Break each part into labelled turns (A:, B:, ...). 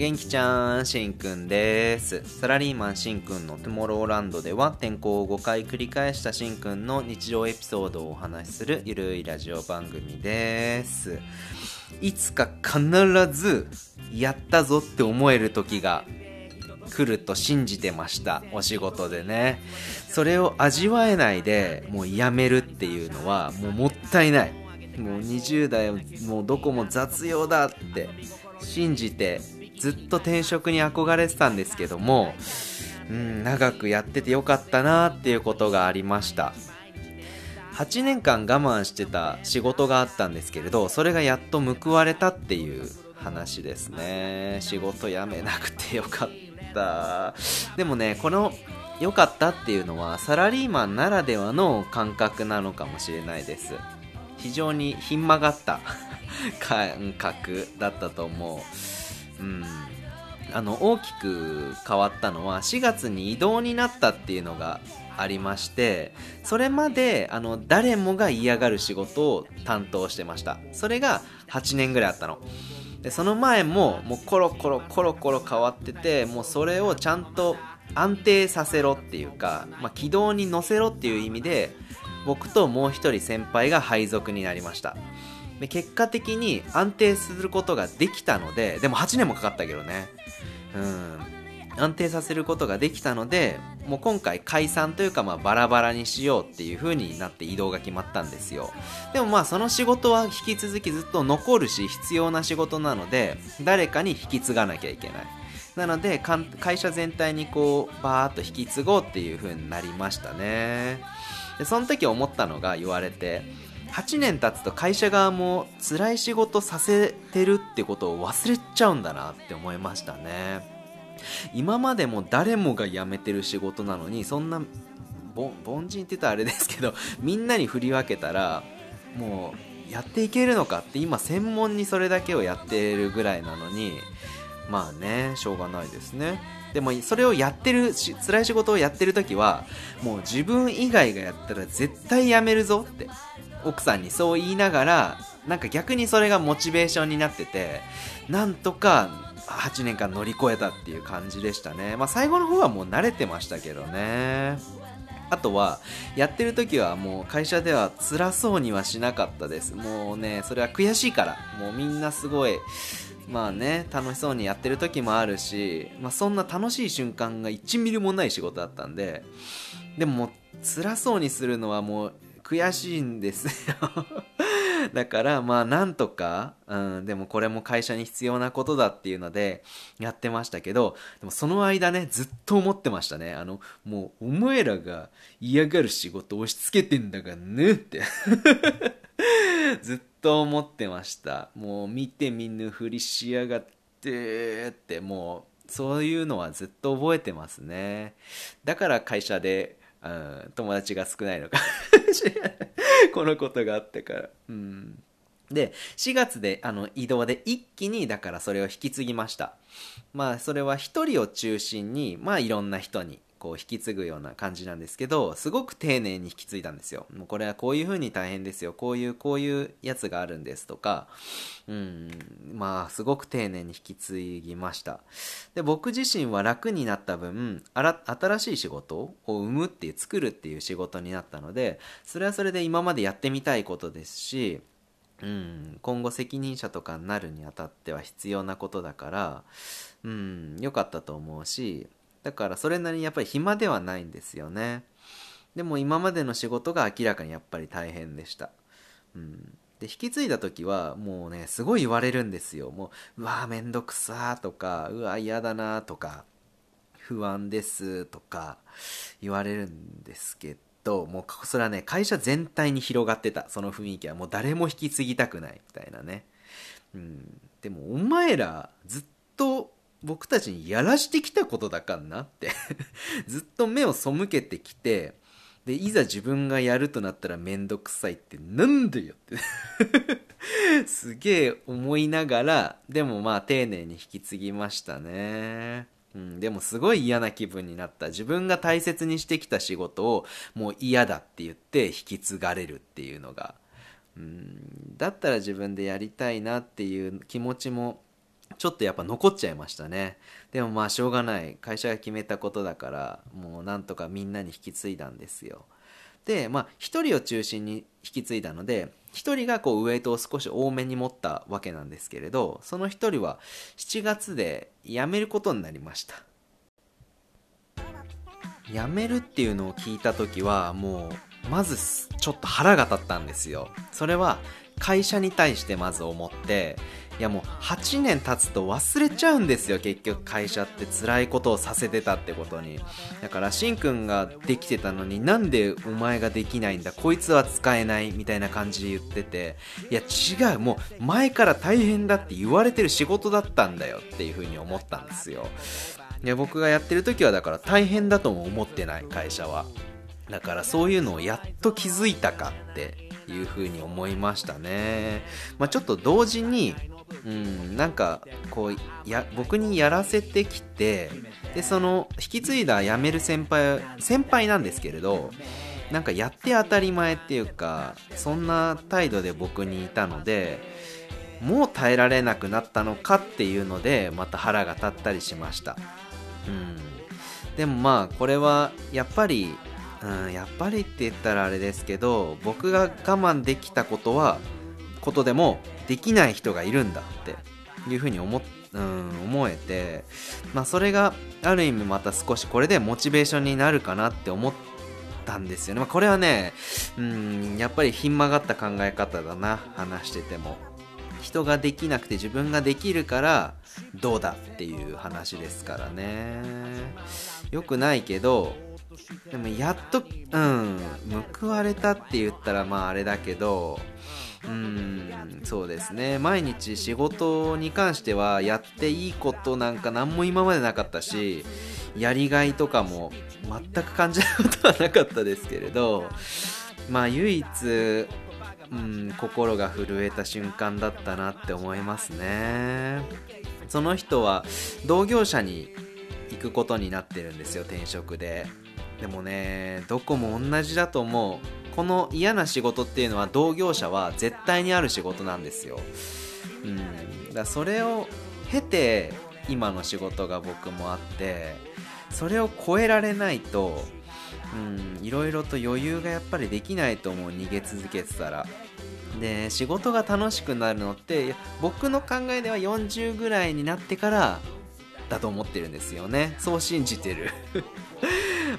A: 元気ちゃん、しんくんです。サラリーマンしんくんのトゥモローランドでは転校を5回繰り返したしんくんの日常エピソードをお話しするゆるいラジオ番組です。いつか必ずやったぞって思える時が来ると信じてました。お仕事でね。それを味わえないでもうやめるっていうのはもうもったいない。もう20代もうどこも雑用だって信じてずっと転職に憧れてたんですけども、うん、長くやっててよかったなっていうことがありました。8年間我慢してた仕事があったんですけれどそれがやっと報われたっていう話ですね。仕事辞めなくてよかった。でもねこの良かったっていうのはサラリーマンならではの感覚なのかもしれないです。非常にひん曲がった感覚だったと思う。うん。あの大きく変わったのは4月に異動になったっていうのがありましてそれまであの誰もが嫌がる仕事を担当してました。それが8年ぐらいあったの。でその前ももうコロコロコロコロ変わっててもうそれをちゃんと安定させろっていうか、まあ、軌道に乗せろっていう意味で僕ともう一人先輩が配属になりました。で結果的に安定することができたのででも8年もかかったけどね。うん。安定させることができたのでもう今回解散というかまあバラバラにしようっていう風になって移動が決まったんですよ。でもまあその仕事は引き続きずっと残るし必要な仕事なので誰かに引き継がなきゃいけない。なので会社全体にこうバーッと引き継ごうっていう風になりましたね。でその時思ったのが言われて8年経つと会社側も辛い仕事させてるってことを忘れちゃうんだなって思いましたね。今までも誰もが辞めてる仕事なのにそんな凡人って言ったらあれですけど みんなに振り分けたらもうやっていけるのかって今専門にそれだけをやってるぐらいなのにまあねしょうがないですね。でもそれをやってるし辛い仕事をやってる時はもう自分以外がやったら絶対辞めるぞって奥さんにそう言いながらなんか逆にそれがモチベーションになっててなんとか8年間乗り越えたっていう感じでしたね。まあ最後の方はもう慣れてましたけどね。あとはやってる時はもう会社では辛そうにはしなかったです。もうねそれは悔しいから。もうみんなすごいまあね楽しそうにやってる時もあるし、まあ、そんな楽しい瞬間が1ミリもない仕事だったんででももう辛そうにするのはもう悔しいんですよ。だからまあなんとか、うん、でもこれも会社に必要なことだっていうのでやってましたけどでもその間ねずっと思ってましたね。あのもうお前らが嫌がる仕事押し付けてんだがねって。ずっと思ってました。もう見て見ぬふりしやがってって。もうそういうのはずっと覚えてますね。だから会社でうん、友達が少ないのか このことがあってから。うん。で、4月で、あの、移動で一気に、だからそれを引き継ぎました。まあ、それは一人を中心に、まあ、いろんな人に、こう、引き継ぐような感じなんですけど、すごく丁寧に引き継いだんですよ。もうこれはこういう風に大変ですよ。こういう、こういうやつがあるんですとか、うん、まあ、すごく丁寧に引き継ぎました。で、僕自身は楽になった分、新しい仕事を生むっていう、作るっていう仕事になったので、それはそれで今までやってみたいことですし、うん、今後責任者とかになるにあたっては必要なことだから、うん、良かったと思うし、だからそれなりにやっぱり暇ではないんですよね。でも今までの仕事が明らかにやっぱり大変でした。うん、で引き継いだ時はもうねすごい言われるんですよ。もううわーめんどくさーとかうわ嫌だなーとか不安ですとか言われるんですけどもうそれはね会社全体に広がってた。その雰囲気は。もう誰も引き継ぎたくないみたいなね、うん、でもお前らずっと僕たちにやらしてきたことだかんなって。ずっと目を背けてきてでいざ自分がやるとなったらめんどくさいってなんでよって。すげえ思いながらでもまあ丁寧に引き継ぎましたね。うん、でもすごい嫌な気分になった。自分が大切にしてきた仕事をもう嫌だって言って引き継がれるっていうのが、うん、だったら自分でやりたいなっていう気持ちもちょっとやっぱ残っちゃいましたね。でもまあしょうがない。会社が決めたことだからもうなんとかみんなに引き継いだんですよ。でまあ1人を中心に引き継いだので1人がこうウエイトを少し多めに持ったわけなんですけれどその1人は7月で辞めることになりました。辞めるっていうのを聞いた時はもうまずちょっと腹が立ったんですよ。それは会社に対してまず思っていやもう8年経つと忘れちゃうんですよ結局会社って辛いことをさせてたってことに。だからしんくんができてたのになんでお前ができないんだこいつは使えないみたいな感じで言ってて。いや違うもう前から大変だって言われてる仕事だったんだよっていう風に思ったんですよ。いや僕がやってる時はだから大変だとも思ってない会社は。だからそういうのをやっと気づいたかっていうふうに思いましたね。まあ、ちょっと同時に、うん、なんかこうや僕にやらせてきてでその引き継いだ辞める先輩先輩なんですけれどなんかやって当たり前っていうかそんな態度で僕にいたのでもう耐えられなくなったのかっていうのでまた腹が立ったりしました。うん、でもまあこれはやっぱりうん、やっぱりって言ったらあれですけど僕が我慢できたことはことでもできない人がいるんだっていうふうに思,、うん、思えて、まあ、それがある意味また少しこれでモチベーションになるかなって思ったんですよね、まあ、これはね、うん、やっぱりひん曲がった考え方だな話してても。人ができなくて自分ができるからどうだっていう話ですからね。よくないけどでもやっとうん報われたって言ったらまああれだけどうんそうですね。毎日仕事に関してはやっていいことなんか何も今までなかったしやりがいとかも全く感じることはなかったですけれどまあ唯一うん心が震えた瞬間だったなって思いますね。その人は同業者に行くことになってるんですよ転職で。でもねどこも同じだと思う。この嫌な仕事っていうのは同業者は絶対にある仕事なんですよ。うん。だそれを経て今の仕事が僕もあってそれを超えられないとうんいろいろと余裕がやっぱりできないと思う逃げ続けてたら。で仕事が楽しくなるのって僕の考えでは40ぐらいになってからだと思ってるんですよね。そう信じてる。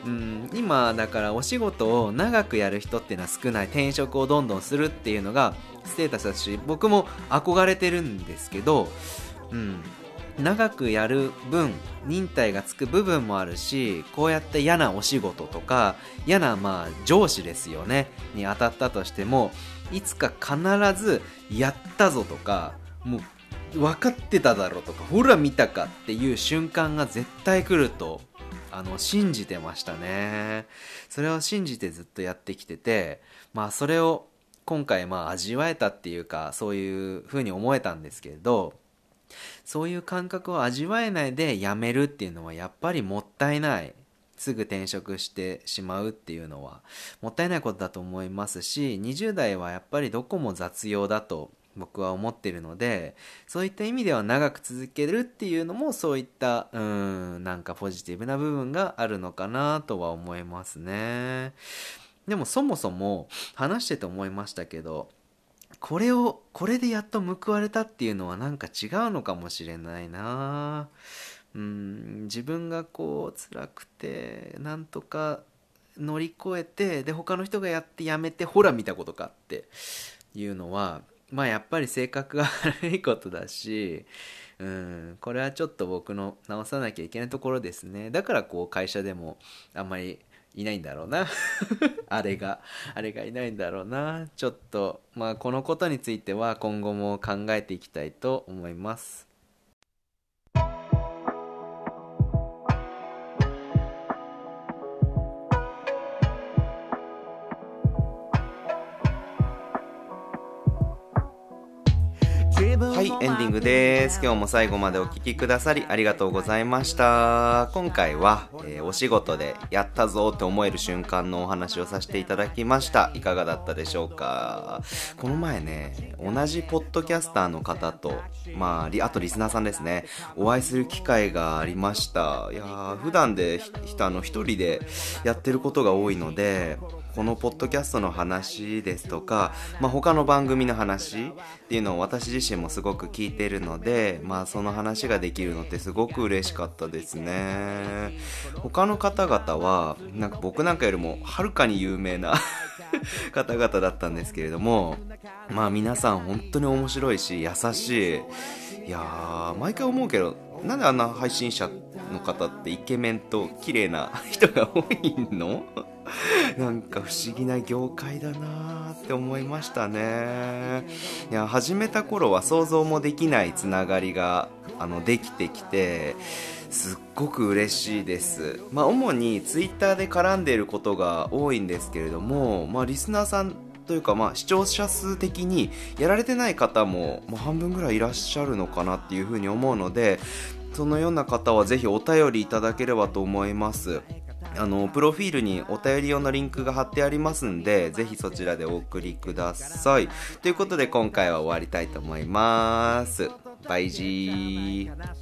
A: うん、今だからお仕事を長くやる人っていうのは少ない。転職をどんどんするっていうのがステータスだし僕も憧れてるんですけど、うん、長くやる分忍耐がつく部分もあるしこうやって嫌なお仕事とか嫌なまあ上司ですよね。に当たったとしてもいつか必ずやったぞとかもう分かってただろうとかほら見たかっていう瞬間が絶対来るとあの信じてましたね。それを信じてずっとやってきててまあそれを今回まあ味わえたっていうかそういう風に思えたんですけれどそういう感覚を味わえないでやめるっていうのはやっぱりもったいない。すぐ転職してしまうっていうのはもったいないことだと思いますし20代はやっぱりどこも雑用だと僕は思ってるのでそういった意味では長く続けるっていうのもそういったうんなんかポジティブな部分があるのかなとは思いますね。でもそもそも話してて思いましたけどこれをこれでやっと報われたっていうのはなんか違うのかもしれないな。うん自分がこう辛くてなんとか乗り越えてで他の人がやってやめてほら見たことかっていうのはまあやっぱり性格が悪いことだし、うん、これはちょっと僕の直さなきゃいけないところですね。だからこう会社でもあんまりいないんだろうな。あれがあれがいないんだろうな。ちょっとまあこのことについては今後も考えていきたいと思いますエンディングです。今日も最後までお聴きくださりありがとうございました。今回は、えー、お仕事でやったぞって思える瞬間のお話をさせていただきました。いかがだったでしょうか？この前ね同じポッドキャスターの方とまああとリスナーさんですね。お会いする機会がありました。いや普段であの一人でやってることが多いのでこのポッドキャストの話ですとか、まあ、他の番組の話っていうのを私自身もすごく聞いてるので、まあ、その話ができるのってすごく嬉しかったですね。他の方々はなんか僕なんかよりもはるかに有名な 方々だったんですけれどもまあ皆さん本当に面白いし優しい。いや毎回思うけどなんであんな配信者の方ってイケメンと綺麗な人が多いの？なんか不思議な業界だなって思いましたね。いや始めた頃は想像もできないつながりがあのできてきてすっごく嬉しいです。まあ主に twitter で絡んでいることが多いんですけれどもまあリスナーさんというかまあ視聴者数的にやられてない方も、まあ、半分ぐらいいらっしゃるのかなっていうふうに思うのでそのような方はぜひお便りいただければと思います。あのプロフィールにお便り用のリンクが貼ってありますんでぜひそちらでお送りください。ということで今回は終わりたいと思います。バイジー。